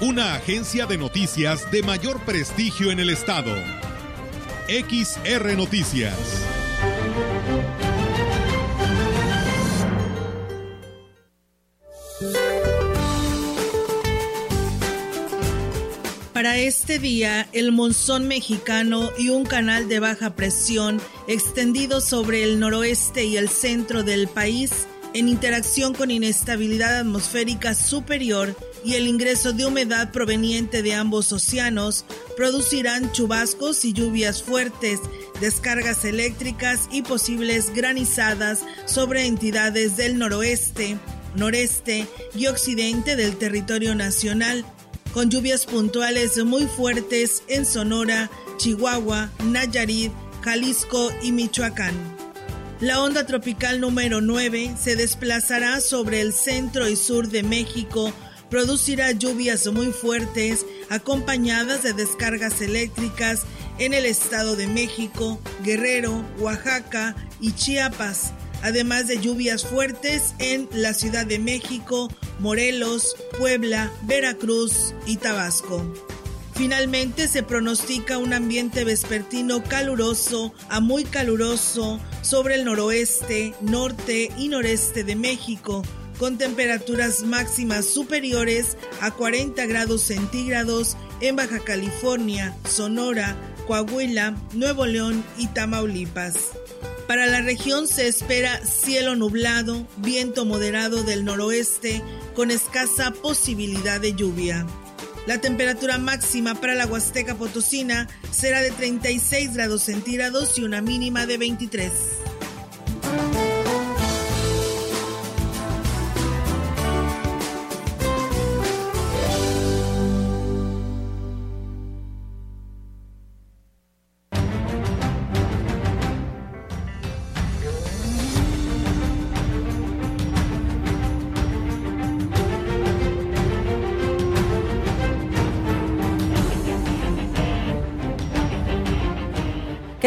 Una agencia de noticias de mayor prestigio en el estado. XR Noticias. Para este día, el monzón mexicano y un canal de baja presión extendido sobre el noroeste y el centro del país, en interacción con inestabilidad atmosférica superior y el ingreso de humedad proveniente de ambos océanos, producirán chubascos y lluvias fuertes, descargas eléctricas y posibles granizadas sobre entidades del noroeste, noreste y occidente del territorio nacional con lluvias puntuales muy fuertes en Sonora, Chihuahua, Nayarit, Jalisco y Michoacán. La onda tropical número 9 se desplazará sobre el centro y sur de México, producirá lluvias muy fuertes acompañadas de descargas eléctricas en el Estado de México, Guerrero, Oaxaca y Chiapas, además de lluvias fuertes en la Ciudad de México, Morelos, Puebla, Veracruz y Tabasco. Finalmente se pronostica un ambiente vespertino caluroso a muy caluroso sobre el noroeste, norte y noreste de México, con temperaturas máximas superiores a 40 grados centígrados en Baja California, Sonora, Coahuila, Nuevo León y Tamaulipas. Para la región se espera cielo nublado, viento moderado del noroeste con escasa posibilidad de lluvia. La temperatura máxima para la Huasteca Potosina será de 36 grados centígrados y una mínima de 23.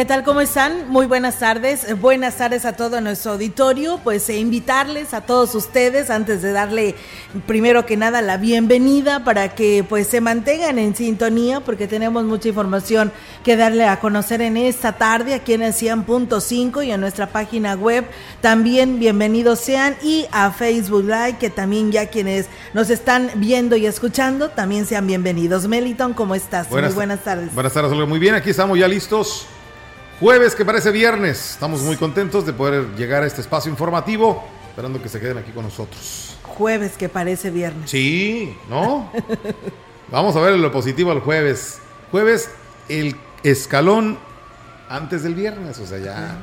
¿Qué tal? ¿Cómo están? Muy buenas tardes. Buenas tardes a todo nuestro auditorio. Pues eh, invitarles a todos ustedes antes de darle primero que nada la bienvenida para que pues se mantengan en sintonía porque tenemos mucha información que darle a conocer en esta tarde aquí en el 100.5 y en nuestra página web. También bienvenidos sean y a Facebook Live que también ya quienes nos están viendo y escuchando también sean bienvenidos. Meliton, ¿cómo estás? Buenas, muy buenas tardes. Buenas tardes, Muy bien, aquí estamos ya listos Jueves que parece viernes. Estamos muy contentos de poder llegar a este espacio informativo, esperando que se queden aquí con nosotros. Jueves que parece viernes. Sí, ¿no? Vamos a ver lo positivo al jueves. Jueves, el escalón antes del viernes, o sea, ya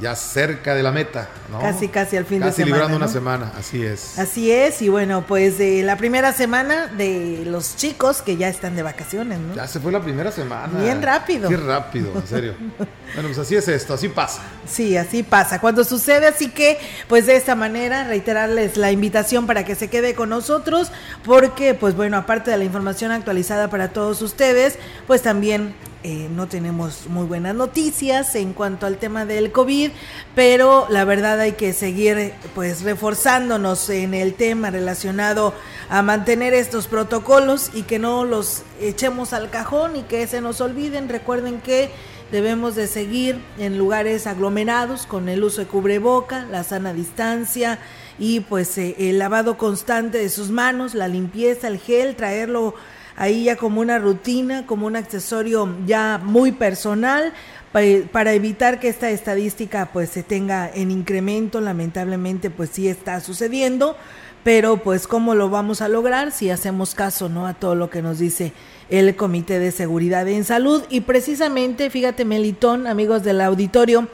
ya cerca de la meta, ¿no? Casi, casi al fin de semana. Casi librando una semana, así es. Así es, y bueno, pues de la primera semana de los chicos que ya están de vacaciones, ¿no? Ya se fue la primera semana. Bien rápido. Qué rápido, en serio. bueno, pues así es esto, así pasa. Sí, así pasa. Cuando sucede, así que, pues de esta manera, reiterarles la invitación para que se quede con nosotros, porque, pues bueno, aparte de la información actualizada para todos ustedes, pues también eh, no tenemos muy buenas noticias en cuanto al tema del COVID, pero la verdad hay que seguir pues reforzándonos en el tema relacionado a mantener estos protocolos y que no los echemos al cajón y que se nos olviden. Recuerden que debemos de seguir en lugares aglomerados con el uso de cubreboca, la sana distancia y pues eh, el lavado constante de sus manos, la limpieza, el gel, traerlo ahí ya como una rutina, como un accesorio ya muy personal para evitar que esta estadística pues se tenga en incremento, lamentablemente pues sí está sucediendo, pero pues cómo lo vamos a lograr si hacemos caso, ¿no? a todo lo que nos dice el Comité de Seguridad en Salud y precisamente, fíjate Melitón, amigos del auditorio,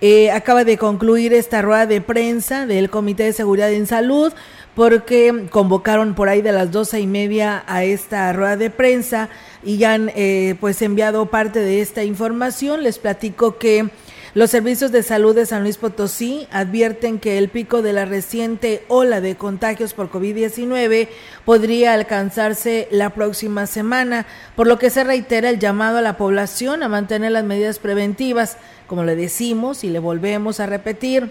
Eh, acaba de concluir esta rueda de prensa del Comité de Seguridad en Salud porque convocaron por ahí de las doce y media a esta rueda de prensa y ya han eh, pues enviado parte de esta información. Les platico que los servicios de salud de San Luis Potosí advierten que el pico de la reciente ola de contagios por COVID-19 podría alcanzarse la próxima semana, por lo que se reitera el llamado a la población a mantener las medidas preventivas, como le decimos y le volvemos a repetir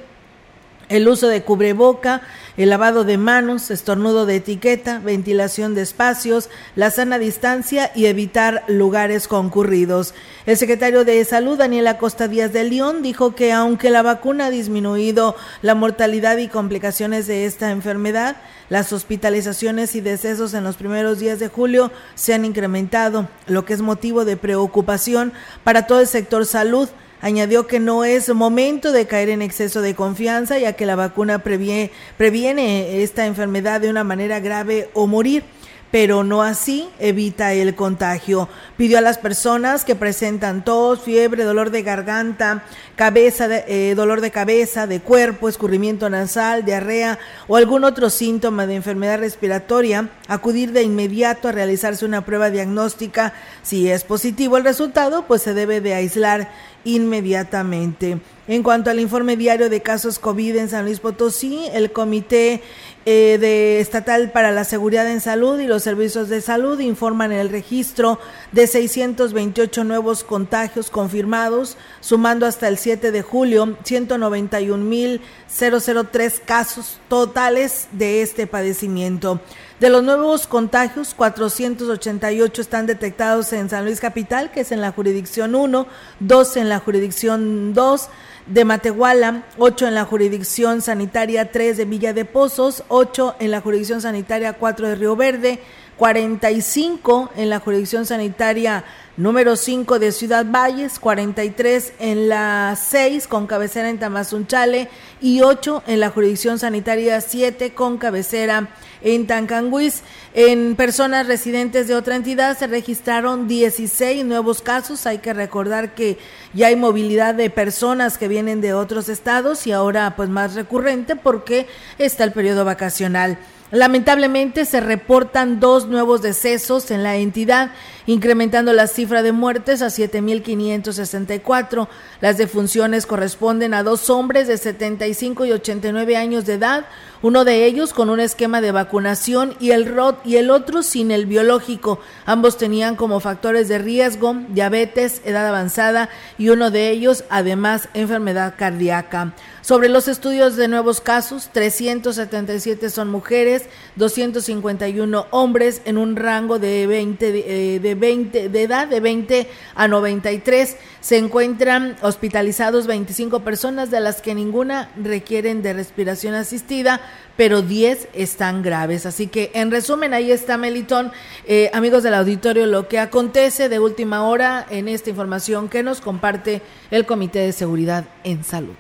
el uso de cubreboca, el lavado de manos, estornudo de etiqueta, ventilación de espacios, la sana distancia y evitar lugares concurridos. El secretario de Salud, Daniel Acosta Díaz de León, dijo que aunque la vacuna ha disminuido la mortalidad y complicaciones de esta enfermedad, las hospitalizaciones y decesos en los primeros días de julio se han incrementado, lo que es motivo de preocupación para todo el sector salud Añadió que no es momento de caer en exceso de confianza, ya que la vacuna previene, previene esta enfermedad de una manera grave o morir pero no así evita el contagio. Pidió a las personas que presentan tos, fiebre, dolor de garganta, cabeza, eh, dolor de cabeza, de cuerpo, escurrimiento nasal, diarrea o algún otro síntoma de enfermedad respiratoria, acudir de inmediato a realizarse una prueba diagnóstica. Si es positivo el resultado, pues se debe de aislar inmediatamente. En cuanto al informe diario de casos COVID en San Luis Potosí, el Comité eh, de Estatal para la Seguridad en Salud y los Servicios de Salud informan el registro de 628 nuevos contagios confirmados, sumando hasta el 7 de julio 191.003 casos totales de este padecimiento. De los nuevos contagios, 488 están detectados en San Luis Capital, que es en la jurisdicción 1, 2 en la jurisdicción 2 de Matehuala, 8 en la jurisdicción sanitaria 3 de Villa de Pozos, 8 en la jurisdicción sanitaria 4 de Río Verde, 45 en la jurisdicción sanitaria número 5 de Ciudad Valles, 43 en la 6 con cabecera en Tamazunchale y 8 en la jurisdicción sanitaria 7 con cabecera en Tancanguis. En personas residentes de otra entidad se registraron 16 nuevos casos. Hay que recordar que ya hay movilidad de personas que vienen de otros estados y ahora pues más recurrente porque está el periodo vacacional. Lamentablemente se reportan dos nuevos decesos en la entidad, incrementando la cifra de muertes a 7.564. Las defunciones corresponden a dos hombres de 75 y 89 años de edad, uno de ellos con un esquema de vacunación y el, ROT y el otro sin el biológico. Ambos tenían como factores de riesgo diabetes, edad avanzada y uno de ellos además enfermedad cardíaca. Sobre los estudios de nuevos casos, 377 son mujeres, 251 hombres en un rango de 20 de, de 20 de edad de 20 a 93. Se encuentran hospitalizados 25 personas de las que ninguna requieren de respiración asistida, pero 10 están graves. Así que en resumen ahí está Melitón, eh, amigos del auditorio, lo que acontece de última hora en esta información que nos comparte el Comité de Seguridad en Salud.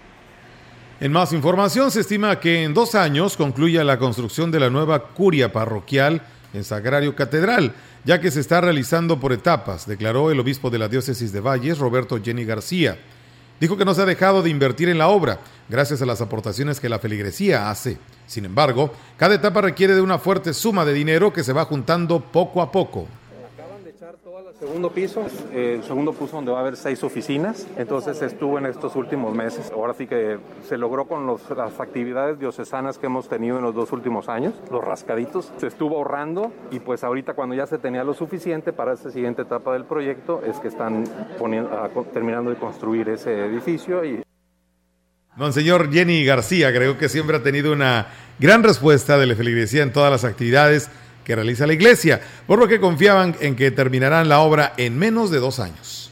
En más información, se estima que en dos años concluya la construcción de la nueva curia parroquial en Sagrario Catedral, ya que se está realizando por etapas, declaró el obispo de la diócesis de Valles, Roberto Jenny García. Dijo que no se ha dejado de invertir en la obra, gracias a las aportaciones que la feligresía hace. Sin embargo, cada etapa requiere de una fuerte suma de dinero que se va juntando poco a poco segundo piso, el segundo piso donde va a haber seis oficinas, entonces estuvo en estos últimos meses. Ahora sí que se logró con las actividades diocesanas que hemos tenido en los dos últimos años, los rascaditos, se estuvo ahorrando y pues ahorita cuando ya se tenía lo suficiente para esta siguiente etapa del proyecto es que están poniendo, terminando de construir ese edificio y Monseñor Jenny García, creo que siempre ha tenido una gran respuesta de la feligresía en todas las actividades que realiza la iglesia, por lo que confiaban en que terminarán la obra en menos de dos años.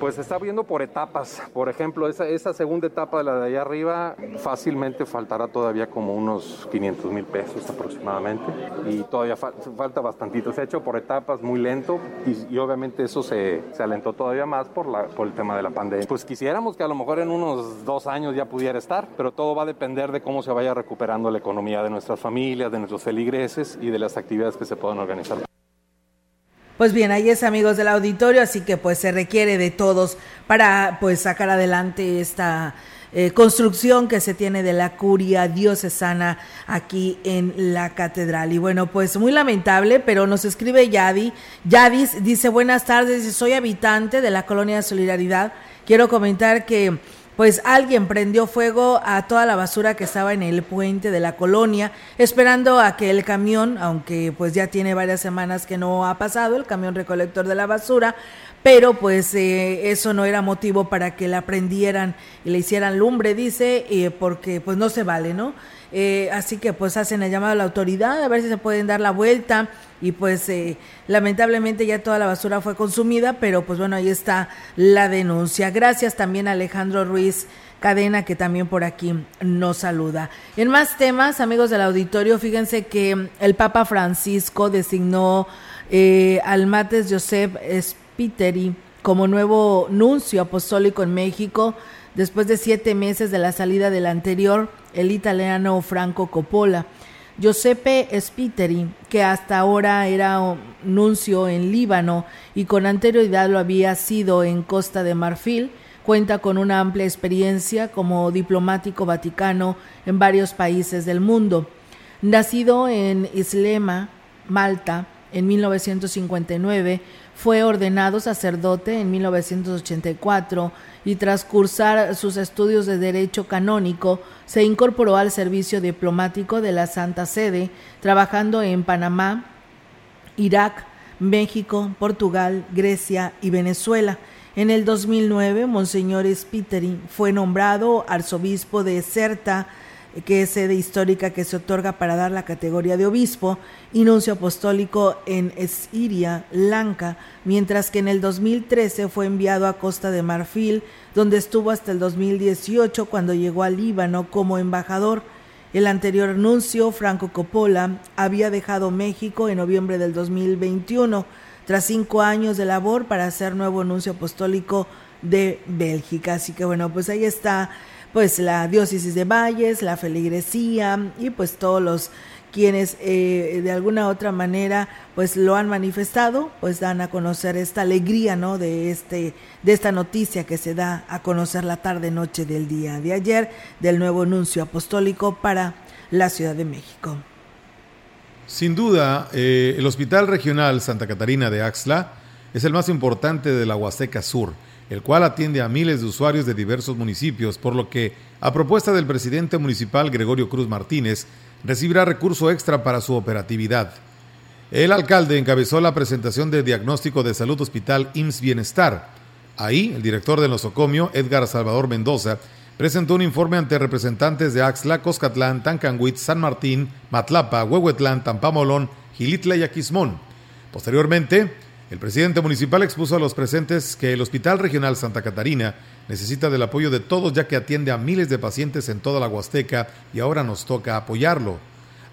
Pues se está viendo por etapas. Por ejemplo, esa, segunda etapa de la de allá arriba fácilmente faltará todavía como unos 500 mil pesos aproximadamente. Y todavía falta bastantito. Se ha hecho por etapas muy lento y, obviamente eso se, se, alentó todavía más por, la, por el tema de la pandemia. Pues quisiéramos que a lo mejor en unos dos años ya pudiera estar, pero todo va a depender de cómo se vaya recuperando la economía de nuestras familias, de nuestros feligreses y de las actividades que se puedan organizar. Pues bien, ahí es amigos del auditorio, así que pues se requiere de todos para pues sacar adelante esta eh, construcción que se tiene de la curia diocesana aquí en la catedral. Y bueno, pues muy lamentable, pero nos escribe Yadi. Yadis dice, buenas tardes, soy habitante de la colonia de Solidaridad. Quiero comentar que pues alguien prendió fuego a toda la basura que estaba en el puente de la colonia, esperando a que el camión, aunque pues ya tiene varias semanas que no ha pasado, el camión recolector de la basura, pero pues eh, eso no era motivo para que la prendieran y le hicieran lumbre, dice, eh, porque pues no se vale, ¿no? Eh, así que pues hacen el llamado a la autoridad a ver si se pueden dar la vuelta y pues eh, lamentablemente ya toda la basura fue consumida, pero pues bueno, ahí está la denuncia. Gracias también a Alejandro Ruiz Cadena que también por aquí nos saluda. En más temas, amigos del auditorio, fíjense que el Papa Francisco designó eh, al Mates Joseph Spiteri como nuevo nuncio apostólico en México después de siete meses de la salida del anterior el italiano Franco Coppola. Giuseppe Spiteri, que hasta ahora era nuncio en Líbano y con anterioridad lo había sido en Costa de Marfil, cuenta con una amplia experiencia como diplomático vaticano en varios países del mundo. Nacido en Islema, Malta, en 1959, fue ordenado sacerdote en 1984 y tras cursar sus estudios de Derecho Canónico, se incorporó al servicio diplomático de la Santa Sede, trabajando en Panamá, Irak, México, Portugal, Grecia y Venezuela. En el 2009, Monseñor Spiteri fue nombrado arzobispo de Certa, que es sede histórica que se otorga para dar la categoría de obispo, y nuncio apostólico en Siria, Lanka, mientras que en el 2013 fue enviado a Costa de Marfil, donde estuvo hasta el 2018 cuando llegó al Líbano como embajador. El anterior nuncio, Franco Coppola, había dejado México en noviembre del 2021, tras cinco años de labor para ser nuevo nuncio apostólico de Bélgica. Así que bueno, pues ahí está pues la diócesis de Valles, la feligresía y pues todos los quienes eh, de alguna otra manera pues lo han manifestado, pues dan a conocer esta alegría, ¿no? De este de esta noticia que se da a conocer la tarde noche del día de ayer del nuevo anuncio apostólico para la Ciudad de México. Sin duda, eh, el Hospital Regional Santa Catarina de Axla es el más importante de la Huasteca Sur el cual atiende a miles de usuarios de diversos municipios, por lo que, a propuesta del presidente municipal Gregorio Cruz Martínez, recibirá recurso extra para su operatividad. El alcalde encabezó la presentación de diagnóstico de salud hospital IMSS Bienestar. Ahí, el director del nosocomio, Edgar Salvador Mendoza, presentó un informe ante representantes de Axla, Coscatlán, Tancanhuit, San Martín, Matlapa, Huehuetlán, Tampamolón, Gilitla y Aquismón. Posteriormente, el presidente municipal expuso a los presentes que el Hospital Regional Santa Catarina necesita del apoyo de todos ya que atiende a miles de pacientes en toda la Huasteca y ahora nos toca apoyarlo.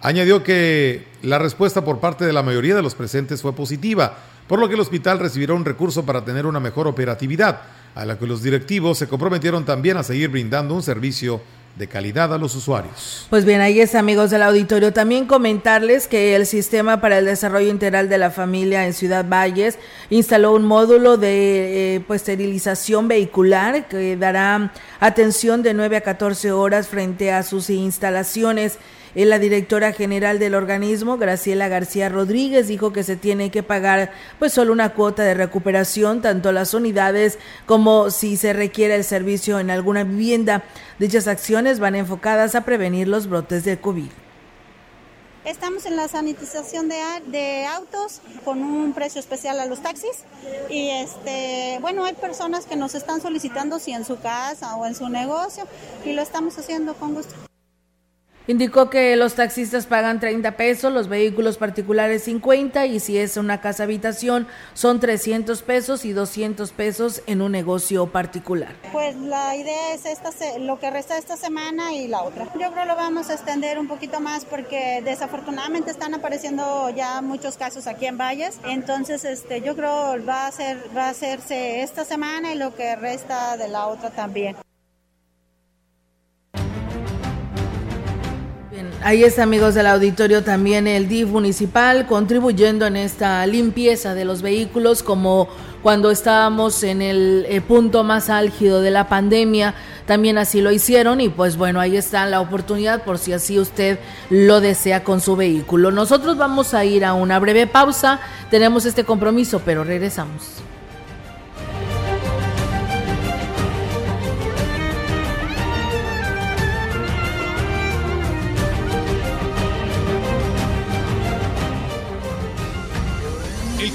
Añadió que la respuesta por parte de la mayoría de los presentes fue positiva, por lo que el hospital recibirá un recurso para tener una mejor operatividad, a la que los directivos se comprometieron también a seguir brindando un servicio de calidad a los usuarios. Pues bien, ahí es amigos del auditorio. También comentarles que el Sistema para el Desarrollo Integral de la Familia en Ciudad Valles instaló un módulo de eh, pues, esterilización vehicular que dará atención de 9 a 14 horas frente a sus instalaciones. La directora general del organismo, Graciela García Rodríguez, dijo que se tiene que pagar pues solo una cuota de recuperación, tanto las unidades como si se requiere el servicio en alguna vivienda. Dichas acciones van enfocadas a prevenir los brotes de COVID. Estamos en la sanitización de, de, autos con un precio especial a los taxis y este, bueno, hay personas que nos están solicitando si en su casa o en su negocio y lo estamos haciendo con gusto. Indicó que los taxistas pagan 30 pesos, los vehículos particulares 50 y si es una casa habitación son 300 pesos y 200 pesos en un negocio particular. Pues la idea es esta, lo que resta esta semana y la otra. Yo creo lo vamos a extender un poquito más porque desafortunadamente están apareciendo ya muchos casos aquí en Valles. Entonces, este, yo creo va a ser, va a hacerse esta semana y lo que resta de la otra también. Ahí está, amigos del auditorio, también el DIF municipal contribuyendo en esta limpieza de los vehículos, como cuando estábamos en el eh, punto más álgido de la pandemia, también así lo hicieron y pues bueno, ahí está la oportunidad por si así usted lo desea con su vehículo. Nosotros vamos a ir a una breve pausa, tenemos este compromiso, pero regresamos.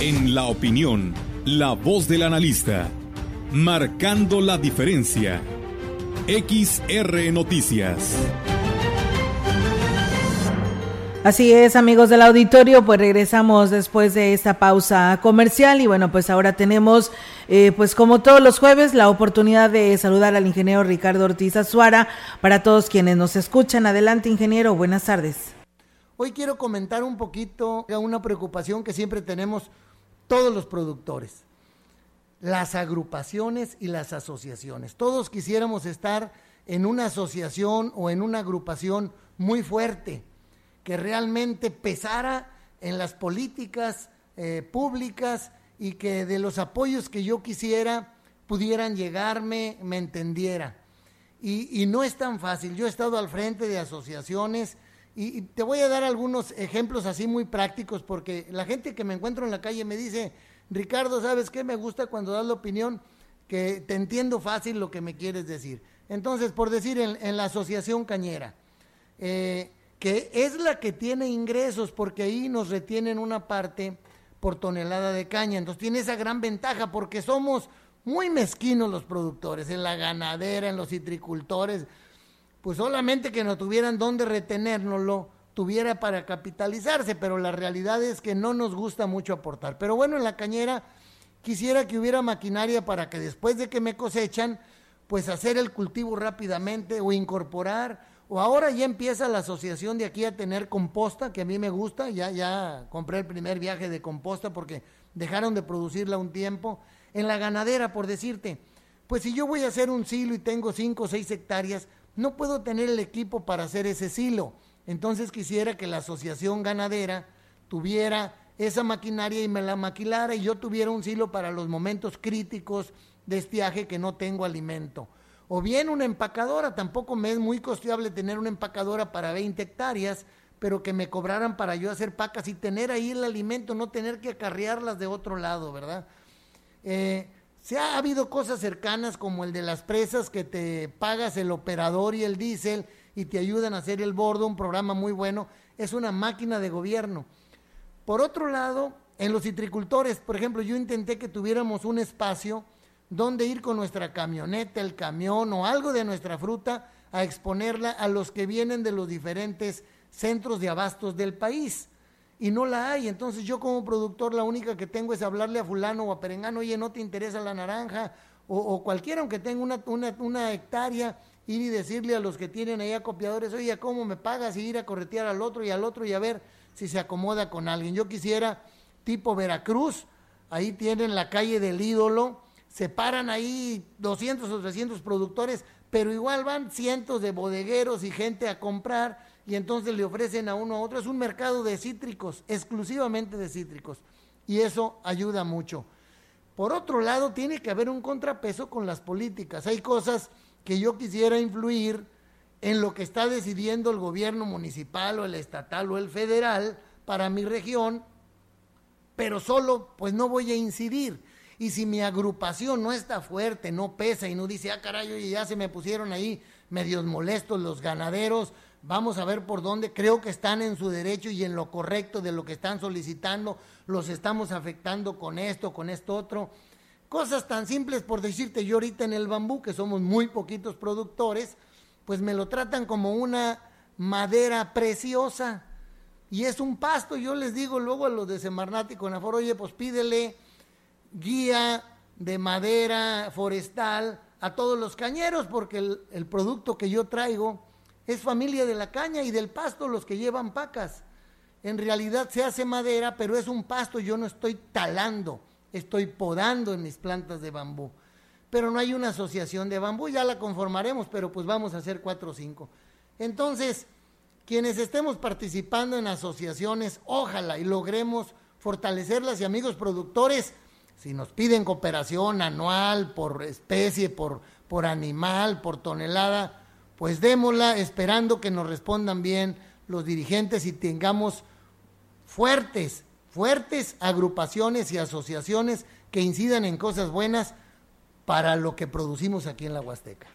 En la opinión, la voz del analista, marcando la diferencia. XR Noticias. Así es, amigos del auditorio, pues regresamos después de esta pausa comercial y bueno, pues ahora tenemos, eh, pues como todos los jueves, la oportunidad de saludar al ingeniero Ricardo Ortiz Azuara para todos quienes nos escuchan. Adelante, ingeniero, buenas tardes. Hoy quiero comentar un poquito una preocupación que siempre tenemos todos los productores, las agrupaciones y las asociaciones. Todos quisiéramos estar en una asociación o en una agrupación muy fuerte, que realmente pesara en las políticas eh, públicas y que de los apoyos que yo quisiera pudieran llegarme, me entendiera. Y, y, no es tan fácil. Yo he estado al frente de asociaciones y, te voy a dar algunos ejemplos así muy prácticos porque la gente que me encuentro en la calle me dice, Ricardo, ¿sabes qué? Me gusta cuando das la opinión que te entiendo fácil lo que me quieres decir. Entonces, por decir, en, la Asociación Cañera, eh, que es la que tiene ingresos porque ahí nos retienen una parte por tonelada de caña. Entonces tiene esa gran ventaja porque somos muy mezquinos los productores, en la ganadera, en los citricultores pues solamente que no tuvieran dónde retenérnoslo, tuviera para capitalizarse, pero la realidad es que no nos gusta mucho aportar. Pero bueno, en la cañera quisiera que hubiera maquinaria para que después de que me cosechan, pues hacer el cultivo rápidamente o incorporar, o ahora ya empieza la asociación de aquí a tener composta, que a mí me gusta, ya, ya compré el primer viaje de composta porque dejaron de producirla un tiempo. En la ganadera, por decirte, pues si yo voy a hacer un silo y tengo cinco o seis hectáreas, no puedo tener el equipo para hacer ese silo. Entonces quisiera que la asociación ganadera tuviera esa maquinaria y me la maquilara y yo tuviera un silo para los momentos críticos de estiaje que no tengo alimento. O bien una empacadora, tampoco me es muy costeable tener una empacadora para 20 hectáreas, pero que me cobraran para yo hacer pacas y tener ahí el alimento, no tener que acarrearlas de otro lado, ¿verdad? Eh, se ha habido cosas cercanas como el de las presas que te pagas el operador y el diésel y te ayudan a hacer el bordo, un programa muy bueno, es una máquina de gobierno. Por otro lado, en los citricultores, por ejemplo, yo intenté que tuviéramos un espacio donde ir con nuestra camioneta, el camión o algo de nuestra fruta a exponerla a los que vienen de los diferentes centros de abastos del país. Y no la hay. Entonces yo como productor la única que tengo es hablarle a fulano o a perengano, oye, no te interesa la naranja, o, cualquiera, aunque tenga una, una, una, hectárea, ir y decirle a los que tienen ahí acopiadores, oye, ¿cómo me pagas? Y ir a corretear al otro y al otro y a ver si se acomoda con alguien. Yo quisiera, tipo Veracruz, ahí tienen la calle del ídolo, se paran ahí 200 o 300 productores, pero igual van cientos de bodegueros y gente a comprar y entonces le ofrecen a uno a otro. Es un mercado de cítricos, exclusivamente de cítricos, y eso ayuda mucho. Por otro lado, tiene que haber un contrapeso con las políticas. Hay cosas que yo quisiera influir en lo que está decidiendo el gobierno municipal o el estatal o el federal para mi región, pero solo pues no voy a incidir. Y si mi agrupación no está fuerte, no pesa y no dice, ah, carajo, y ya se me pusieron ahí medios molestos los ganaderos, vamos a ver por dónde, creo que están en su derecho y en lo correcto de lo que están solicitando, los estamos afectando con esto, con esto otro. Cosas tan simples por decirte yo ahorita en el bambú, que somos muy poquitos productores, pues me lo tratan como una madera preciosa y es un pasto. Yo les digo luego a los de Semarnat y Conafor, oye, pues pídele guía de madera forestal a todos los cañeros, porque el, producto que yo traigo es familia de la caña y del pasto los que llevan pacas. En realidad se hace madera, pero es un pasto, yo no estoy talando, estoy podando en mis plantas de bambú. Pero no hay una asociación de bambú, ya la conformaremos, pero pues vamos a hacer cuatro o cinco. Entonces, quienes estemos participando en asociaciones, ojalá y logremos fortalecerlas y amigos productores, si nos piden cooperación anual por especie, por, por animal, por tonelada, pues démosla esperando que nos respondan bien los dirigentes y tengamos fuertes, fuertes agrupaciones y asociaciones que incidan en cosas buenas para lo que producimos aquí en la Huasteca.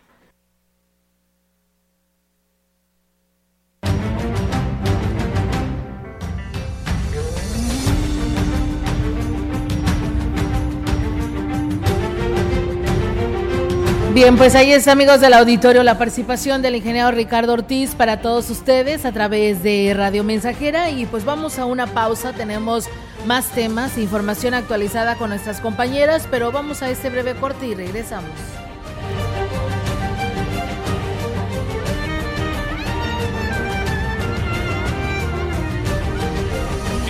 Bien, pues ahí está, amigos del auditorio, la participación del ingeniero Ricardo Ortiz para todos ustedes a través de Radio Mensajera. Y pues vamos a una pausa, tenemos más temas, información actualizada con nuestras compañeras, pero vamos a este breve corte y regresamos.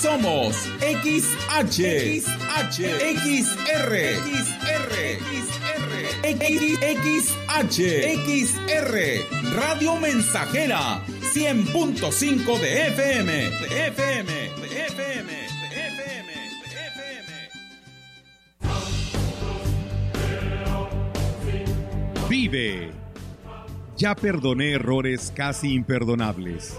Somos XH, XH, XR, XR, XR, XR, Radio Mensajera, 100.5 de FM, de FM, de FM, de FM, de FM. Vive. Ya perdoné errores casi imperdonables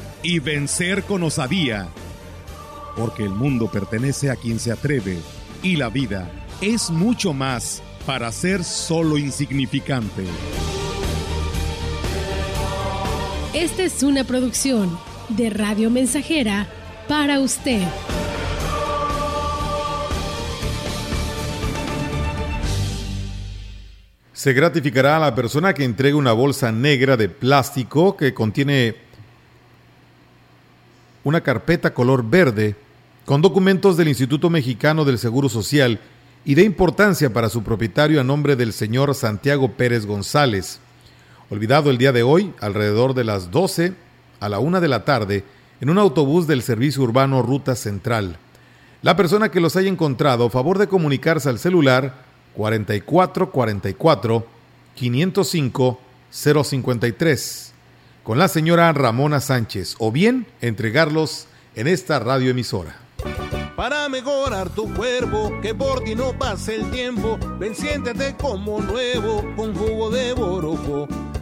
y vencer con osadía, porque el mundo pertenece a quien se atreve y la vida es mucho más para ser solo insignificante. Esta es una producción de Radio Mensajera para usted. Se gratificará a la persona que entregue una bolsa negra de plástico que contiene una carpeta color verde con documentos del Instituto Mexicano del Seguro Social y de importancia para su propietario a nombre del señor Santiago Pérez González. Olvidado el día de hoy, alrededor de las 12 a la 1 de la tarde, en un autobús del Servicio Urbano Ruta Central. La persona que los haya encontrado, favor de comunicarse al celular 4444 505 053 con la señora Ramona Sánchez o bien entregarlos en esta radioemisora. Para mejorar tu cuerpo, que por ti no pase el tiempo, ven siéntete como nuevo con jugo de borojo.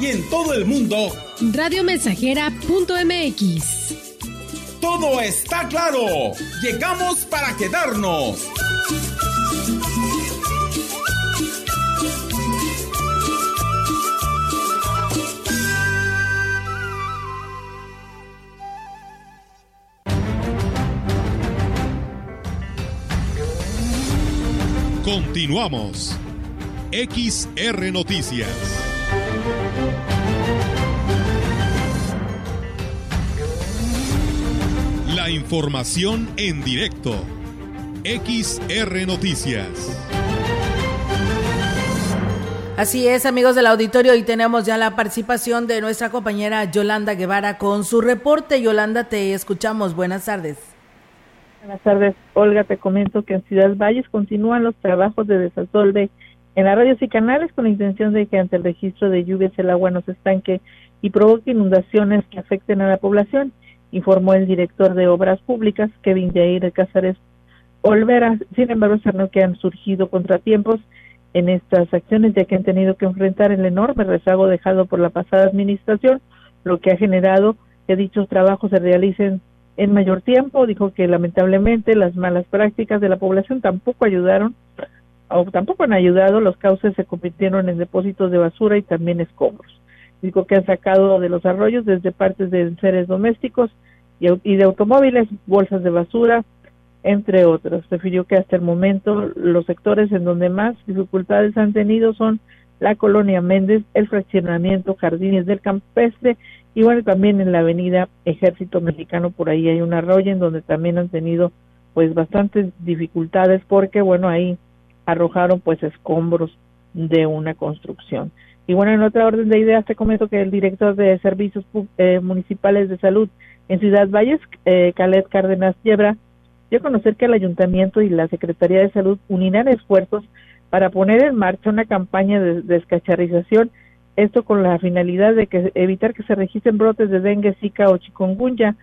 Y en todo el mundo Radiomensajera.mx. todo está claro. Llegamos para quedarnos. Continuamos. XR Noticias. La información en directo. XR Noticias. Así es, amigos del auditorio, y tenemos ya la participación de nuestra compañera Yolanda Guevara con su reporte. Yolanda, te escuchamos. Buenas tardes. Buenas tardes, Olga. Te comento que en Ciudad Valles continúan los trabajos de desasolve en las radios y canales con la intención de que ante el registro de lluvias el agua no se estanque y provoque inundaciones que afecten a la población, informó el director de Obras Públicas, Kevin Jair Cázares Olvera. Sin embargo, no que han surgido contratiempos en estas acciones, ya que han tenido que enfrentar el enorme rezago dejado por la pasada administración, lo que ha generado que dichos trabajos se realicen en mayor tiempo. Dijo que lamentablemente las malas prácticas de la población tampoco ayudaron o tampoco han ayudado, los cauces se convirtieron en depósitos de basura y también escombros. Dijo que han sacado de los arroyos desde partes de seres domésticos y, de automóviles, bolsas de basura, entre otros. Refirió que hasta el momento los sectores en donde más dificultades han tenido son la colonia Méndez, el fraccionamiento Jardines del Campestre y bueno, también en la avenida Ejército Mexicano, por ahí hay un arroyo en donde también han tenido pues bastantes dificultades porque bueno, ahí arrojaron pues escombros de una construcción. Y bueno, en otra orden de ideas te comento que el director de Servicios eh, Municipales de Salud en Ciudad Valles, eh, Calet Cárdenas Yebra, dio a conocer que el Ayuntamiento y la Secretaría de Salud unirán esfuerzos para poner en marcha una campaña de descacharrización, esto con la finalidad de que evitar que se registren brotes de dengue, zika o chikungunya,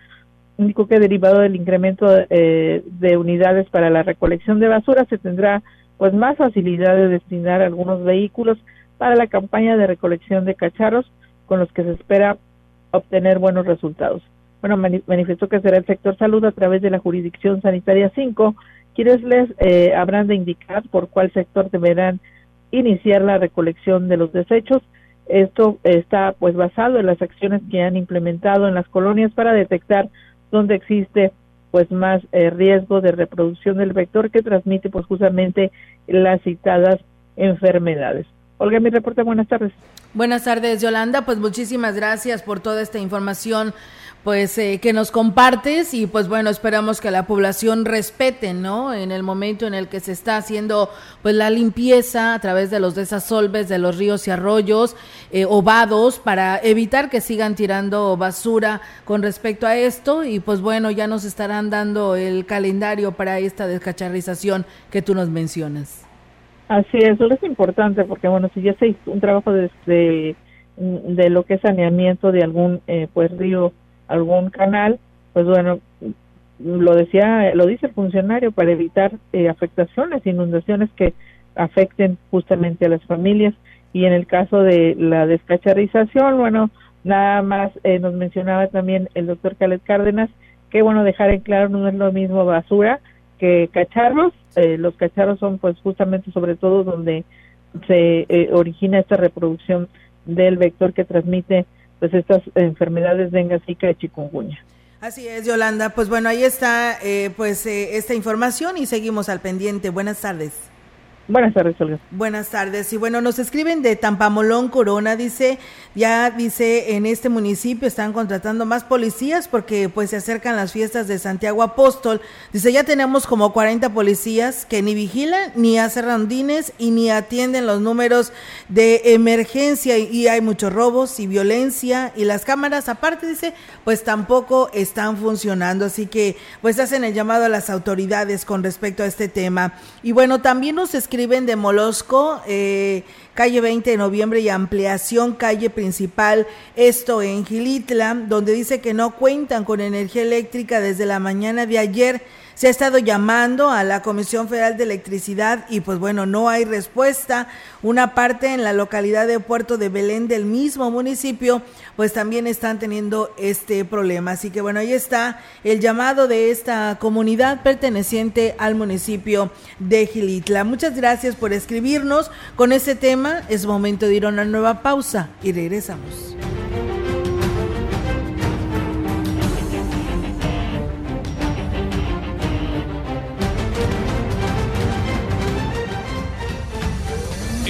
único que derivado del incremento eh, de unidades para la recolección de basura se tendrá pues más facilidad de destinar algunos vehículos para la campaña de recolección de cacharros con los que se espera obtener buenos resultados. Bueno, manifestó que será el sector salud a través de la jurisdicción sanitaria 5 quienes les eh, habrán de indicar por cuál sector deberán iniciar la recolección de los desechos. Esto está pues basado en las acciones que han implementado en las colonias para detectar dónde existe pues más eh, riesgo de reproducción del vector que transmite pues justamente las citadas enfermedades. Olga, mi reporte, buenas tardes. Buenas tardes, Yolanda. Pues muchísimas gracias por toda esta información pues eh, que nos compartes y pues bueno esperamos que la población respete no en el momento en el que se está haciendo pues la limpieza a través de los desasolves de los ríos y arroyos eh, ovados para evitar que sigan tirando basura con respecto a esto y pues bueno ya nos estarán dando el calendario para esta descacharrización que tú nos mencionas. Así es eso es importante porque bueno si ya se hizo un trabajo de, de, lo que es saneamiento de algún eh, pues río algún canal, pues bueno, lo decía, lo dice el funcionario para evitar eh, afectaciones, inundaciones que afecten justamente a las familias. Y en el caso de la descacharización, bueno, nada más eh, nos mencionaba también el doctor Calet Cárdenas que bueno dejar en claro no es lo mismo basura que cacharros, eh, los cacharros son pues justamente sobre todo donde se origina esta reproducción del vector que transmite pues estas enfermedades venga zika y chikungunya. Así es, Yolanda. Pues bueno, ahí está eh, pues eh, esta información y seguimos al pendiente. Buenas tardes. Buenas tardes, Olga. Buenas tardes. Y bueno, nos escriben de Tampamolón, Corona, dice, ya dice, en este municipio están contratando más policías porque pues se acercan las fiestas de Santiago Apóstol. Dice, ya tenemos como 40 policías que ni vigilan, ni hacen rondines y ni atienden los números de emergencia y hay muchos robos y violencia y las cámaras aparte, dice, pues tampoco están funcionando. Así que pues hacen el llamado a las autoridades con respecto a este tema. Y bueno, también nos escriben escriben de Molosco, eh, calle 20 de noviembre y ampliación calle principal, esto en Gilitla, donde dice que no cuentan con energía eléctrica desde la mañana de ayer se ha estado llamando a la Comisión Federal de Electricidad y pues bueno, no hay respuesta. Una parte en la localidad de Puerto de Belén del mismo municipio, pues también están teniendo este problema. Así que bueno, ahí está el llamado de esta comunidad perteneciente al municipio de Gilitla. Muchas gracias por escribirnos con ese tema. Es momento de ir a una nueva pausa y regresamos.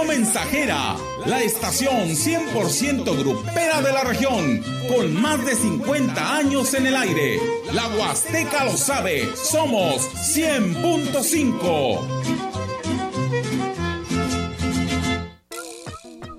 Mensajera, la estación 100% grupera de la región, con más de 50 años en el aire. La Huasteca lo sabe, somos 100.5.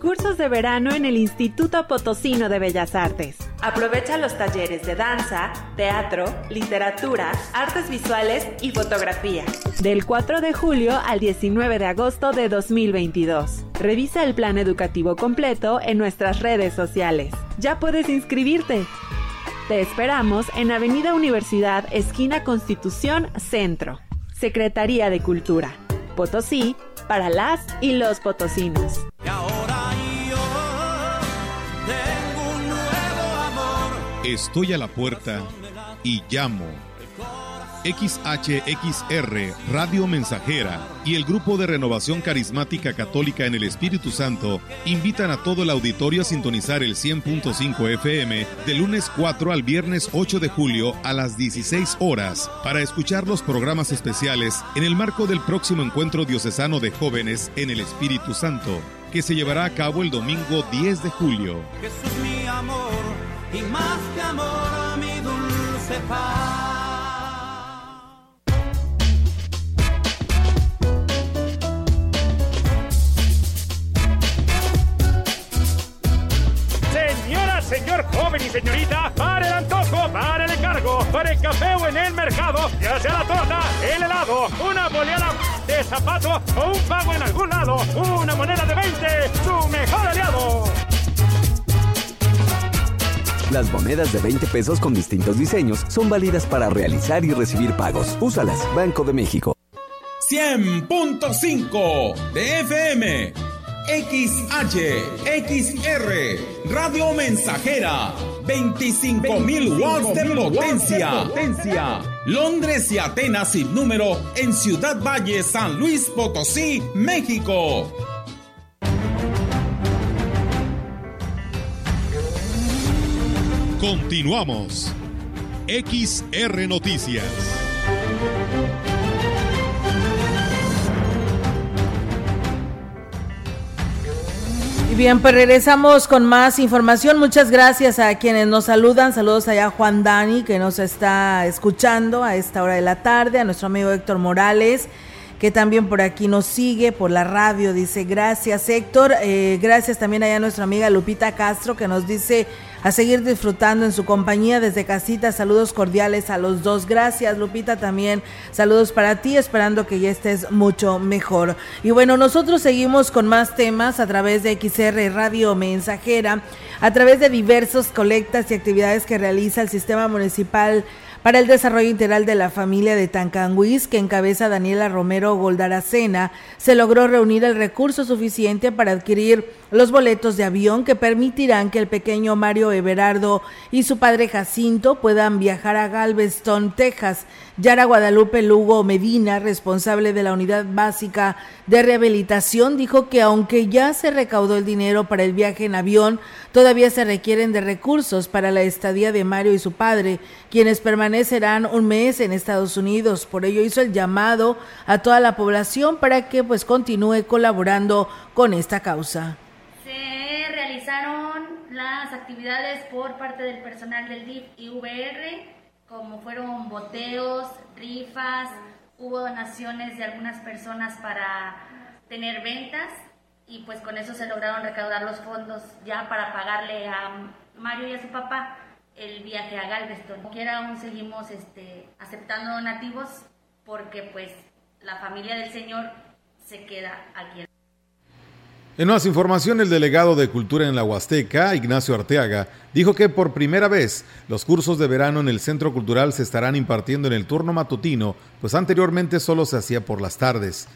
Cursos de verano en el Instituto Potosino de Bellas Artes Aprovecha los talleres de danza, teatro, literatura, artes visuales y fotografía. Del 4 de julio al 19 de agosto de 2022. Revisa el plan educativo completo en nuestras redes sociales. Ya puedes inscribirte. Te esperamos en Avenida Universidad, esquina Constitución, Centro. Secretaría de Cultura. Potosí, para las y los potosinos. Estoy a la puerta y llamo. XHXR, Radio Mensajera y el Grupo de Renovación Carismática Católica en el Espíritu Santo invitan a todo el auditorio a sintonizar el 100.5 FM de lunes 4 al viernes 8 de julio a las 16 horas para escuchar los programas especiales en el marco del próximo encuentro diocesano de jóvenes en el Espíritu Santo, que se llevará a cabo el domingo 10 de julio. Jesús mi amor y más que amor mi dulce paz. Señora, señor joven y señorita, para el antojo, para el encargo, para el café o en el mercado, ya sea la torta, el helado, una boleada de zapato o un pago en algún lado, una moneda de 20, su mejor aliado. Las monedas de 20 pesos con distintos diseños son válidas para realizar y recibir pagos. Úsalas, Banco de México. 100.5 de FM. XH, XR, Radio Mensajera, 25.000 watts de potencia. Londres y Atenas sin número en Ciudad Valle, San Luis Potosí, México. Continuamos. XR Noticias. Y bien, pues regresamos con más información. Muchas gracias a quienes nos saludan. Saludos allá a Juan Dani, que nos está escuchando a esta hora de la tarde, a nuestro amigo Héctor Morales, que también por aquí nos sigue por la radio. Dice, gracias Héctor. Eh, gracias también allá a nuestra amiga Lupita Castro, que nos dice a seguir disfrutando en su compañía desde casita. Saludos cordiales a los dos. Gracias, Lupita, también. Saludos para ti, esperando que ya estés mucho mejor. Y bueno, nosotros seguimos con más temas a través de XR Radio Mensajera, a través de diversos colectas y actividades que realiza el Sistema Municipal para el Desarrollo Integral de la Familia de Tancanguis, que encabeza Daniela Romero Goldaracena, se logró reunir el recurso suficiente para adquirir los boletos de avión que permitirán que el pequeño Mario Everardo y su padre Jacinto puedan viajar a Galveston, Texas. Yara Guadalupe Lugo Medina, responsable de la Unidad Básica de Rehabilitación, dijo que aunque ya se recaudó el dinero para el viaje en avión, todavía se requieren de recursos para la estadía de Mario y su padre, quienes permanecerán un mes en Estados Unidos. Por ello hizo el llamado a toda la población para que pues continúe colaborando con esta causa. Realizaron las actividades por parte del personal del DIF y VR como fueron boteos, rifas, hubo donaciones de algunas personas para tener ventas y pues con eso se lograron recaudar los fondos ya para pagarle a Mario y a su papá el viaje a Galveston. Como quiera aún seguimos este, aceptando donativos porque pues la familia del señor se queda aquí. En más información, el delegado de Cultura en la Huasteca, Ignacio Arteaga, dijo que por primera vez los cursos de verano en el Centro Cultural se estarán impartiendo en el turno matutino, pues anteriormente solo se hacía por las tardes.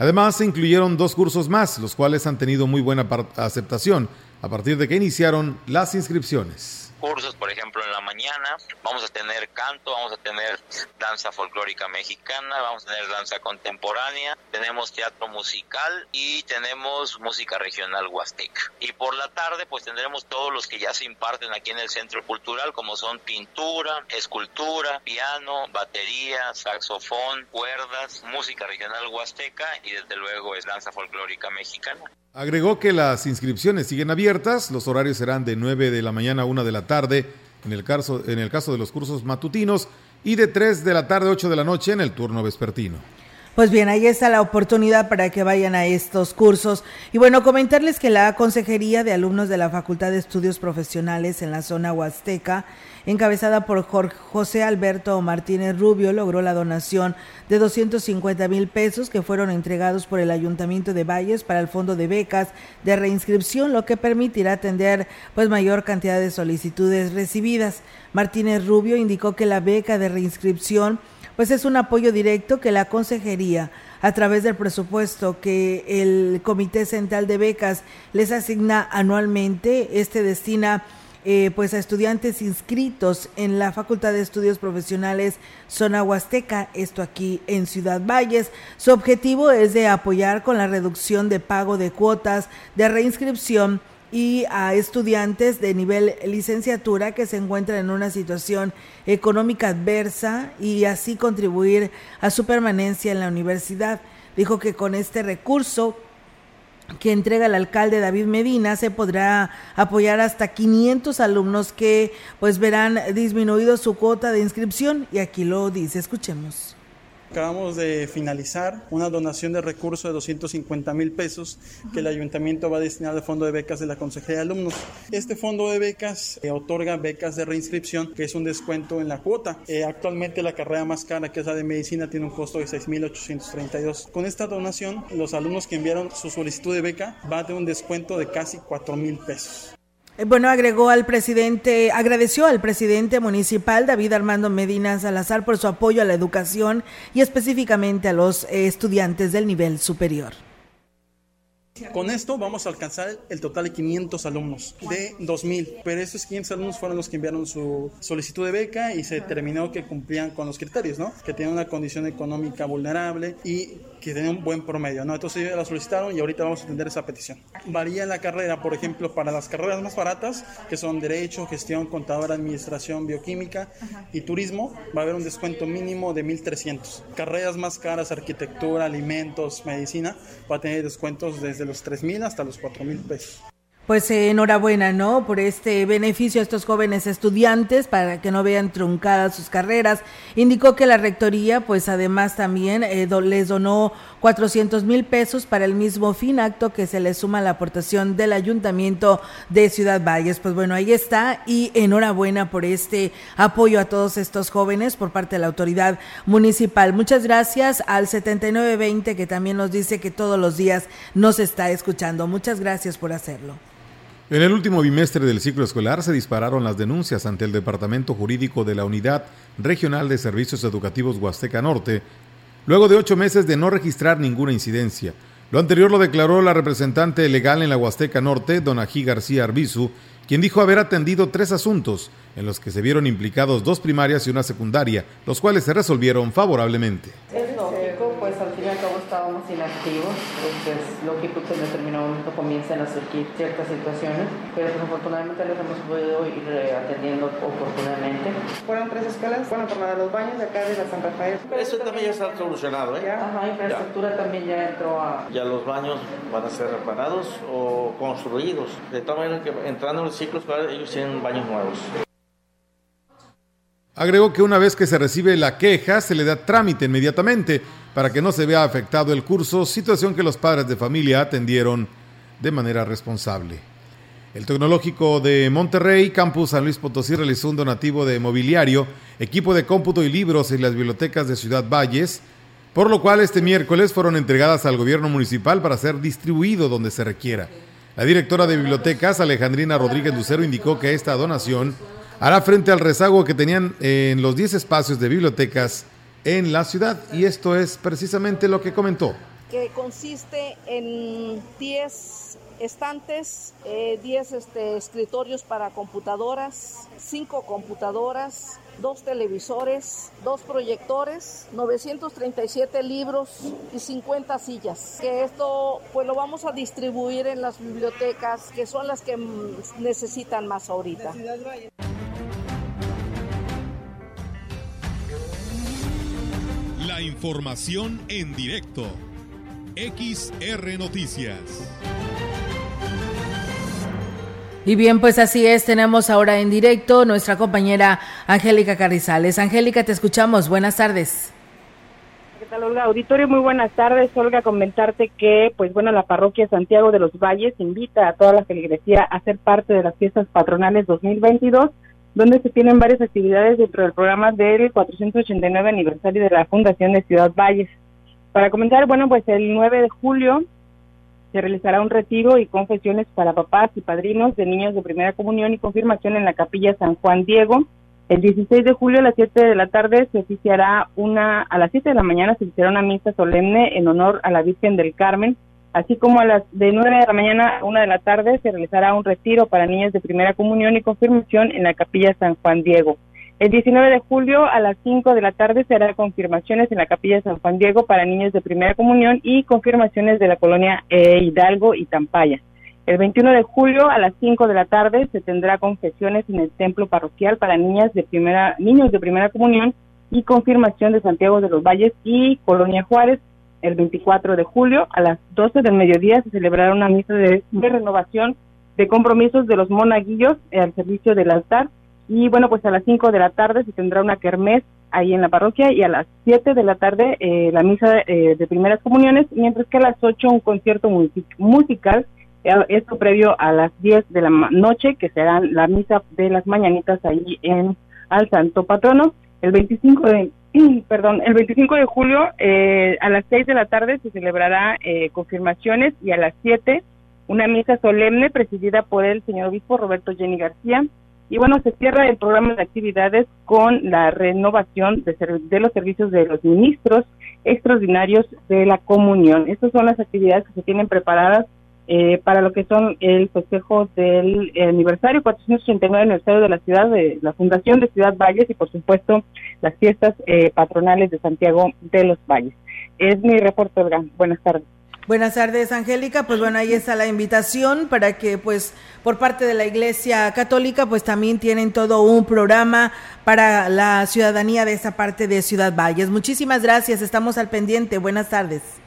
Además, se incluyeron dos cursos más, los cuales han tenido muy buena aceptación a partir de que iniciaron las inscripciones cursos, por ejemplo, en la mañana vamos a tener canto, vamos a tener danza folclórica mexicana, vamos a tener danza contemporánea, tenemos teatro musical y tenemos música regional huasteca. Y por la tarde pues tendremos todos los que ya se imparten aquí en el Centro Cultural, como son pintura, escultura, piano, batería, saxofón, cuerdas, música regional huasteca y desde luego es danza folclórica mexicana. Agregó que las inscripciones siguen abiertas, los horarios serán de 9 de la mañana a 1 de la tarde en el, caso, en el caso de los cursos matutinos y de 3 de la tarde a 8 de la noche en el turno vespertino. Pues bien, ahí está la oportunidad para que vayan a estos cursos. Y bueno, comentarles que la Consejería de Alumnos de la Facultad de Estudios Profesionales en la zona Huasteca, encabezada por Jorge, José Alberto Martínez Rubio, logró la donación de 250 mil pesos que fueron entregados por el Ayuntamiento de Valles para el Fondo de Becas de Reinscripción, lo que permitirá atender pues mayor cantidad de solicitudes recibidas. Martínez Rubio indicó que la beca de reinscripción pues es un apoyo directo que la consejería a través del presupuesto que el Comité Central de Becas les asigna anualmente, este destina eh, pues a estudiantes inscritos en la Facultad de Estudios Profesionales Zona Huasteca, esto aquí en Ciudad Valles. Su objetivo es de apoyar con la reducción de pago de cuotas de reinscripción y a estudiantes de nivel licenciatura que se encuentran en una situación económica adversa y así contribuir a su permanencia en la universidad. Dijo que con este recurso que entrega el alcalde David Medina se podrá apoyar hasta 500 alumnos que pues verán disminuido su cuota de inscripción y aquí lo dice, escuchemos. Acabamos de finalizar una donación de recursos de 250 mil pesos que el ayuntamiento va a destinar al fondo de becas de la Consejería de Alumnos. Este fondo de becas eh, otorga becas de reinscripción, que es un descuento en la cuota. Eh, actualmente la carrera más cara, que es la de medicina, tiene un costo de 6.832. Con esta donación, los alumnos que enviaron su solicitud de beca van a tener un descuento de casi 4 mil pesos. Eh, bueno, agregó al presidente, agradeció al presidente municipal David Armando Medina Salazar por su apoyo a la educación y específicamente a los eh, estudiantes del nivel superior. Con esto vamos a alcanzar el total de 500 alumnos de 2000, pero esos 500 alumnos fueron los que enviaron su solicitud de beca y se determinó que cumplían con los criterios, ¿no? Que tenían una condición económica vulnerable y que tenían un buen promedio, ¿no? Entonces ellos la solicitaron y ahorita vamos a atender esa petición. Varía la carrera, por ejemplo, para las carreras más baratas, que son Derecho, Gestión, Contadora, Administración, Bioquímica y Turismo, va a haber un descuento mínimo de 1.300. Carreras más caras, Arquitectura, Alimentos, Medicina, va a tener descuentos desde los 3 mil hasta los 4 mil pesos. Pues eh, enhorabuena, ¿no? Por este beneficio a estos jóvenes estudiantes para que no vean truncadas sus carreras. Indicó que la rectoría, pues además también eh, les donó 400 mil pesos para el mismo fin, acto que se le suma la aportación del ayuntamiento de Ciudad Valles. Pues bueno, ahí está y enhorabuena por este apoyo a todos estos jóvenes por parte de la autoridad municipal. Muchas gracias al 7920 que también nos dice que todos los días nos está escuchando. Muchas gracias por hacerlo. En el último bimestre del ciclo escolar se dispararon las denuncias ante el Departamento Jurídico de la Unidad Regional de Servicios Educativos Huasteca Norte, luego de ocho meses de no registrar ninguna incidencia. Lo anterior lo declaró la representante legal en la Huasteca Norte, Donají García Arbizu, quien dijo haber atendido tres asuntos en los que se vieron implicados dos primarias y una secundaria, los cuales se resolvieron favorablemente pues al fin y al cabo estábamos inactivos, pues es lógico que en determinado momento comiencen a surgir ciertas situaciones, pero desafortunadamente pues, les hemos podido ir eh, atendiendo oportunamente. Fueron tres escuelas, bueno, por la de los baños de acá de la San Rafael. Eso también ya está solucionado, ¿eh? Ajá, infraestructura también ya entró a... Ya los baños van a ser reparados o construidos, de tal manera que entrando en el ciclo escolar ellos tienen baños nuevos. Agregó que una vez que se recibe la queja, se le da trámite inmediatamente para que no se vea afectado el curso, situación que los padres de familia atendieron de manera responsable. El Tecnológico de Monterrey, Campus San Luis Potosí, realizó un donativo de mobiliario, equipo de cómputo y libros en las bibliotecas de Ciudad Valles, por lo cual este miércoles fueron entregadas al gobierno municipal para ser distribuido donde se requiera. La directora de bibliotecas, Alejandrina Rodríguez Lucero, indicó que esta donación hará frente al rezago que tenían en los 10 espacios de bibliotecas en la ciudad y esto es precisamente lo que comentó. Que consiste en 10 estantes, 10 eh, este, escritorios para computadoras, 5 computadoras, dos televisores, dos proyectores, 937 libros y 50 sillas. Que esto pues lo vamos a distribuir en las bibliotecas que son las que necesitan más ahorita. La información en directo. XR Noticias. Y bien, pues así es, tenemos ahora en directo nuestra compañera Angélica Carrizales. Angélica, te escuchamos. Buenas tardes. Olga? Auditorio, muy buenas tardes. Olga, comentarte que, pues bueno, la parroquia Santiago de los Valles invita a toda la feligresía a ser parte de las fiestas patronales 2022, donde se tienen varias actividades dentro del programa del 489 aniversario de la Fundación de Ciudad Valles. Para comentar, bueno, pues el 9 de julio se realizará un retiro y confesiones para papás y padrinos de niños de primera comunión y confirmación en la capilla San Juan Diego el 16 de julio a las 7 de la tarde se oficiará una, a las 7 de la mañana se oficiará una misa solemne en honor a la Virgen del Carmen, así como a las de 9 de la mañana a 1 de la tarde se realizará un retiro para niños de primera comunión y confirmación en la capilla San Juan Diego. El 19 de julio a las 5 de la tarde se hará confirmaciones en la capilla San Juan Diego para niños de primera comunión y confirmaciones de la colonia e Hidalgo y Tampaya. El 21 de julio a las 5 de la tarde se tendrá confesiones en el templo parroquial para niñas de primera, niños de primera comunión y confirmación de Santiago de los Valles y Colonia Juárez. El 24 de julio a las 12 del mediodía se celebrará una misa de, renovación de compromisos de los monaguillos al servicio del altar. Y bueno, pues a las 5 de la tarde se tendrá una kermés ahí en la parroquia y a las 7 de la tarde eh, la misa eh, de primeras comuniones, mientras que a las 8 un concierto musical esto previo a las 10 de la noche, que será la misa de las mañanitas ahí en al Santo Patrono. El 25 de, perdón, el 25 de julio eh, a las 6 de la tarde se celebrará eh, confirmaciones y a las 7 una misa solemne presidida por el señor obispo Roberto Jenny García. Y bueno, se cierra el programa de actividades con la renovación de, de los servicios de los ministros extraordinarios de la comunión. Estas son las actividades que se tienen preparadas eh, para lo que son el festejo del aniversario 489 aniversario de la ciudad de la fundación de Ciudad Valles y por supuesto las fiestas eh, patronales de Santiago de los Valles. Es mi reporte, Buenas tardes. Buenas tardes, Angélica. Pues bueno, ahí está la invitación para que, pues, por parte de la Iglesia Católica, pues también tienen todo un programa para la ciudadanía de esa parte de Ciudad Valles. Muchísimas gracias. Estamos al pendiente. Buenas tardes.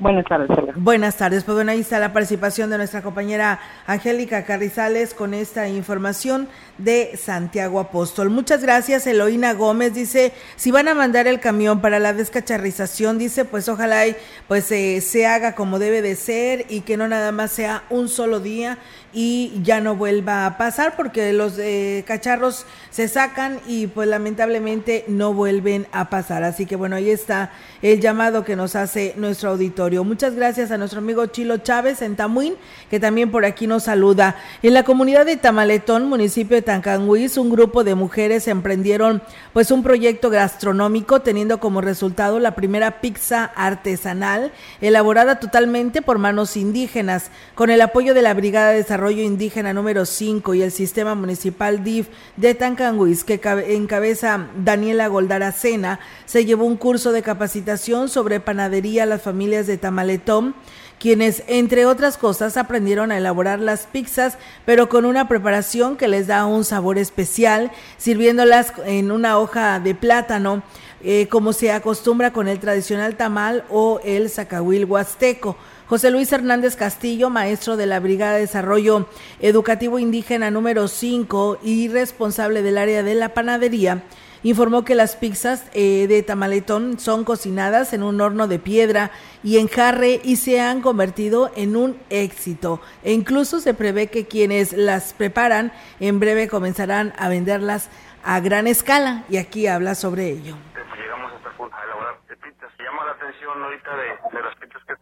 Buenas tardes, Buenas tardes. Pues bueno, ahí está la participación de nuestra compañera Angélica Carrizales con esta información de Santiago Apóstol. Muchas gracias, Eloína Gómez. Dice, si van a mandar el camión para la descacharrización, dice, pues ojalá y, pues eh, se haga como debe de ser y que no nada más sea un solo día y ya no vuelva a pasar porque los eh, cacharros se sacan y pues lamentablemente no vuelven a pasar. Así que bueno, ahí está el llamado que nos hace nuestro auditorio. Muchas gracias a nuestro amigo Chilo Chávez en Tamuín, que también por aquí nos saluda. En la comunidad de Tamaletón, municipio de Tancanguis, un grupo de mujeres emprendieron pues un proyecto gastronómico teniendo como resultado la primera pizza artesanal elaborada totalmente por manos indígenas con el apoyo de la Brigada de Desarrollo Indígena número 5 y el Sistema Municipal DIF de Tancanguis que encabeza Daniela Goldaracena. Se llevó un curso de capacitación sobre panadería a las familias de Tamaletón quienes, entre otras cosas, aprendieron a elaborar las pizzas, pero con una preparación que les da un sabor especial, sirviéndolas en una hoja de plátano, eh, como se acostumbra con el tradicional tamal o el zacahuil huasteco. José Luis Hernández Castillo, maestro de la Brigada de Desarrollo Educativo Indígena número 5 y responsable del área de la panadería, informó que las pizzas eh, de tamaletón son cocinadas en un horno de piedra y en jarre y se han convertido en un éxito. E incluso se prevé que quienes las preparan en breve comenzarán a venderlas a gran escala. Y aquí habla sobre ello. Atención ahorita de,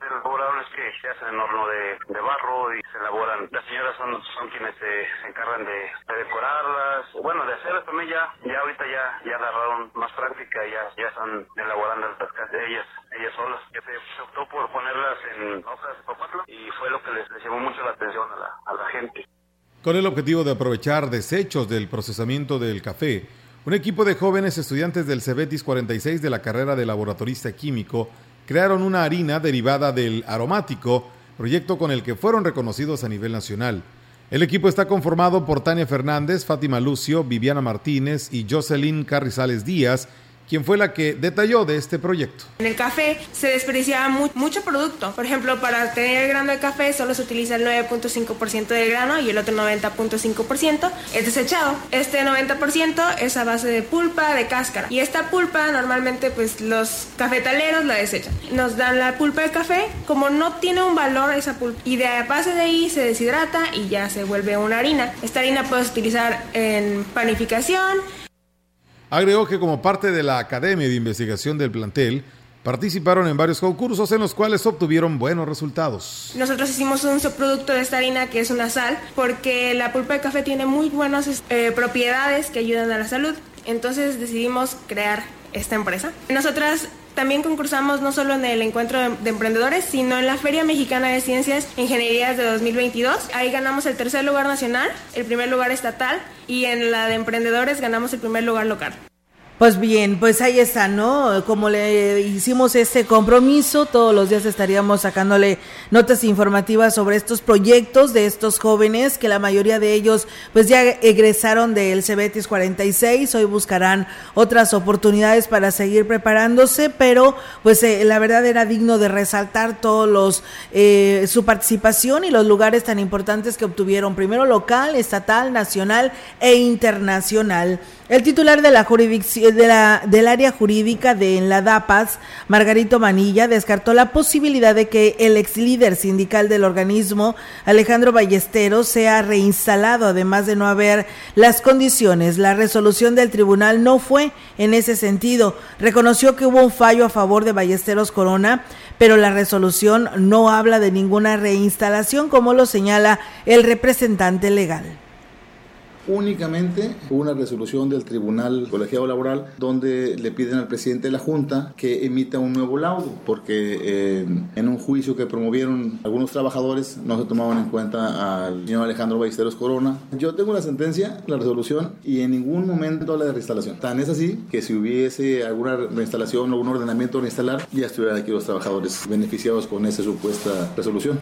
pizzas que se se hacen en horno de, de, barro y se elaboran. Las señoras son, son quienes se, encargan de, de, decorarlas, bueno, de hacerlas también ya, ya ahorita ya, ya agarraron más práctica ya, ya están elaborando las casas ellas, ellas solas. Que se, optó por ponerlas en hojas de papatlo y fue lo que les, les llamó mucho la atención a la, a la gente. Con el objetivo de aprovechar desechos del procesamiento del café, un equipo de jóvenes estudiantes del Cebetis 46 de la carrera de laboratorista químico crearon una harina derivada del aromático, proyecto con el que fueron reconocidos a nivel nacional. El equipo está conformado por Tania Fernández, Fátima Lucio, Viviana Martínez y Jocelyn Carrizales Díaz, quien fue la que detalló de este proyecto. En el café se desperdiciaba mu mucho producto. Por ejemplo, para tener el grano de café solo se utiliza el 9.5% del grano y el otro 90.5% es desechado. Este 90% es a base de pulpa, de cáscara. Y esta pulpa normalmente pues los cafetaleros la desechan. Nos dan la pulpa de café, como no tiene un valor esa pulpa. Y de base de ahí se deshidrata y ya se vuelve una harina. Esta harina puedes utilizar en panificación, Agregó que como parte de la Academia de Investigación del plantel, participaron en varios concursos en los cuales obtuvieron buenos resultados. Nosotros hicimos un subproducto de esta harina que es una sal, porque la pulpa de café tiene muy buenas eh, propiedades que ayudan a la salud. Entonces decidimos crear esta empresa. Nosotras también concursamos no solo en el encuentro de, emprendedores, sino en la Feria Mexicana de Ciencias e Ingenierías de 2022. Ahí ganamos el tercer lugar nacional, el primer lugar estatal y en la de emprendedores ganamos el primer lugar local. Pues bien, pues ahí está, ¿no? Como le hicimos este compromiso, todos los días estaríamos sacándole notas informativas sobre estos proyectos de estos jóvenes, que la mayoría de ellos pues ya egresaron del Cebetis 46, hoy buscarán otras oportunidades para seguir preparándose, pero pues eh, la verdad era digno de resaltar todos los, eh, su participación y los lugares tan importantes que obtuvieron, primero local, estatal, nacional e internacional. El titular de la jurisdicción de la, del área jurídica de la DAPAS, Margarito Manilla, descartó la posibilidad de que el ex líder sindical del organismo, Alejandro Ballesteros, sea reinstalado, además de no haber las condiciones. La resolución del tribunal no fue en ese sentido. Reconoció que hubo un fallo a favor de Ballesteros Corona, pero la resolución no habla de ninguna reinstalación, como lo señala el representante legal únicamente una resolución del Tribunal Colegiado Laboral donde le piden al presidente de la Junta que emita un nuevo laudo, porque eh, en un juicio que promovieron algunos trabajadores no se tomaban en cuenta al señor Alejandro Ballesteros Corona. Yo tengo la sentencia, la resolución, y en ningún momento habla de reinstalación. Tan es así que si hubiese alguna reinstalación o algún ordenamiento reinstalar, ya estuvieran aquí los trabajadores beneficiados con esa supuesta resolución.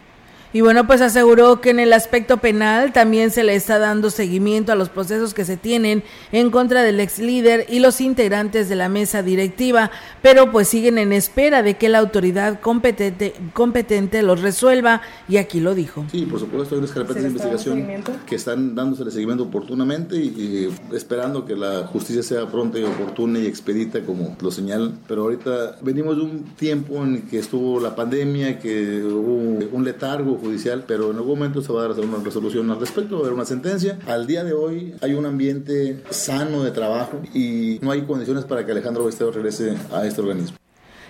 Y bueno, pues aseguró que en el aspecto penal también se le está dando seguimiento a los procesos que se tienen en contra del ex líder y los integrantes de la mesa directiva, pero pues siguen en espera de que la autoridad competente, competente los resuelva y aquí lo dijo. Sí, por supuesto, hay unas carpetas de investigación que están dándose seguimiento oportunamente y, esperando que la justicia sea pronta y oportuna y expedita como lo señalan, pero ahorita venimos de un tiempo en que estuvo la pandemia, que hubo un letargo judicial, pero en algún momento se va a dar una resolución al respecto, va a haber una sentencia. Al día de hoy hay un ambiente sano de trabajo y no hay condiciones para que Alejandro Bestedo regrese a este organismo.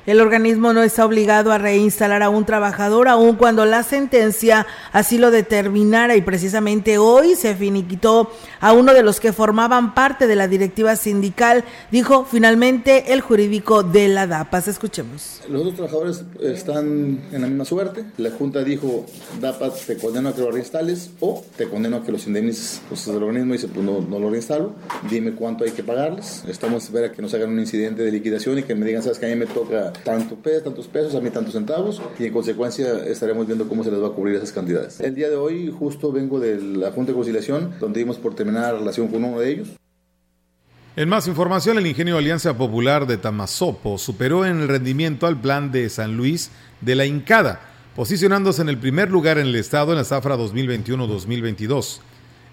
El organismo no está obligado a reinstalar a un trabajador, aun cuando la sentencia así lo determinara y precisamente hoy se finiquitó a uno de los que formaban parte de la directiva sindical, dijo finalmente el jurídico de la DAPAS. Escuchemos. Los otros trabajadores están en la misma suerte. La Junta dijo, DAPAS te condeno a que lo reinstales o te condeno a que los indemnices. Entonces el organismo dice, pues no, no lo reinstalo, dime cuánto hay que pagarles. Estamos a esperar a que nos hagan un incidente de liquidación y que me digan, sabes que a mí me toca tanto peso, tantos pesos, a mí tantos centavos, y en consecuencia estaremos viendo cómo se les va a cubrir esas cantidades. El día de hoy justo vengo de la Junta de Conciliación, donde dimos por terminar la relación con uno de ellos. En más información, el ingenio Alianza Popular de Tamazopo superó en el rendimiento al plan de San Luis de la Incada, posicionándose en el primer lugar en el estado en la zafra 2021-2022.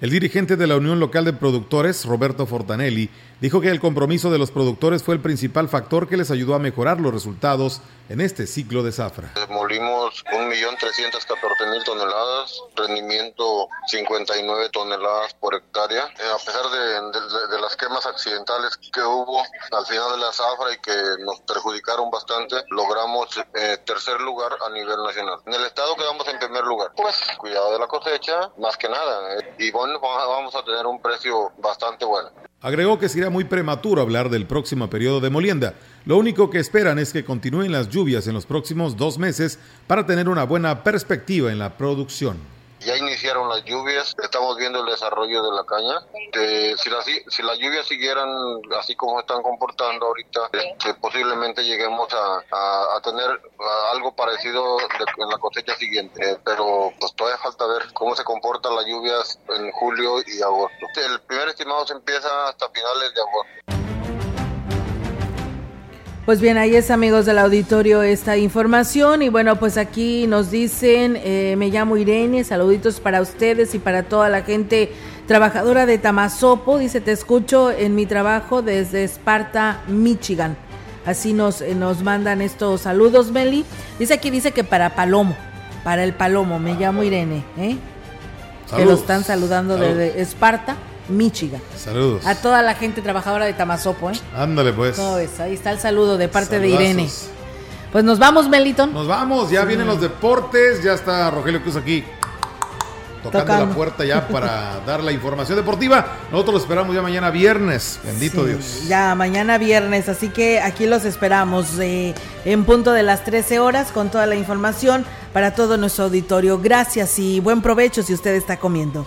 El dirigente de la Unión Local de Productores, Roberto Fortanelli, dijo que el compromiso de los productores fue el principal factor que les ayudó a mejorar los resultados en este ciclo de zafra. Molimos 1.314.000 toneladas, rendimiento 59 toneladas por hectárea. Eh, a pesar de, las quemas accidentales que hubo al final de la zafra y que nos perjudicaron bastante, logramos eh, tercer lugar a nivel nacional. En el estado quedamos en primer lugar. Pues cuidado de la cosecha, más que nada. Eh, y bueno, vamos a tener un precio bastante bueno. Agregó que sería muy prematuro hablar del próximo periodo de molienda. Lo único que esperan es que continúen las lluvias en los próximos dos meses para tener una buena perspectiva en la producción. Ya iniciaron las lluvias, estamos viendo el desarrollo de la caña. si, las, si las lluvias siguieran así como están comportando ahorita, este, posiblemente lleguemos a, tener algo parecido en la cosecha siguiente. Eh, pero pues todavía falta ver cómo se comportan las lluvias en julio y agosto. El primer estimado se empieza hasta finales de agosto. Pues bien, ahí es amigos del auditorio esta información y bueno, pues aquí nos dicen, eh, me llamo Irene, saluditos para ustedes y para toda la gente trabajadora de Tamazopo, dice, te escucho en mi trabajo desde Esparta, Michigan. Así nos, eh, nos mandan estos saludos, Meli. Dice aquí, dice que para Palomo, para el Palomo, me llamo Irene, ¿eh? Que lo están saludando desde Esparta. Michigan. Saludos. A toda la gente trabajadora de Tamazopo, ¿eh? Ándale, pues. Ahí está el saludo de parte de Irene. Pues nos vamos, Meliton. Nos vamos, ya vienen los deportes, ya está Rogelio Cruz aquí tocando, la puerta ya para dar la información deportiva. Nosotros lo esperamos ya mañana viernes, bendito Dios. Ya mañana viernes, así que aquí los esperamos eh, en punto de las 13 horas con toda la información para todo nuestro auditorio. Gracias y buen provecho si usted está comiendo.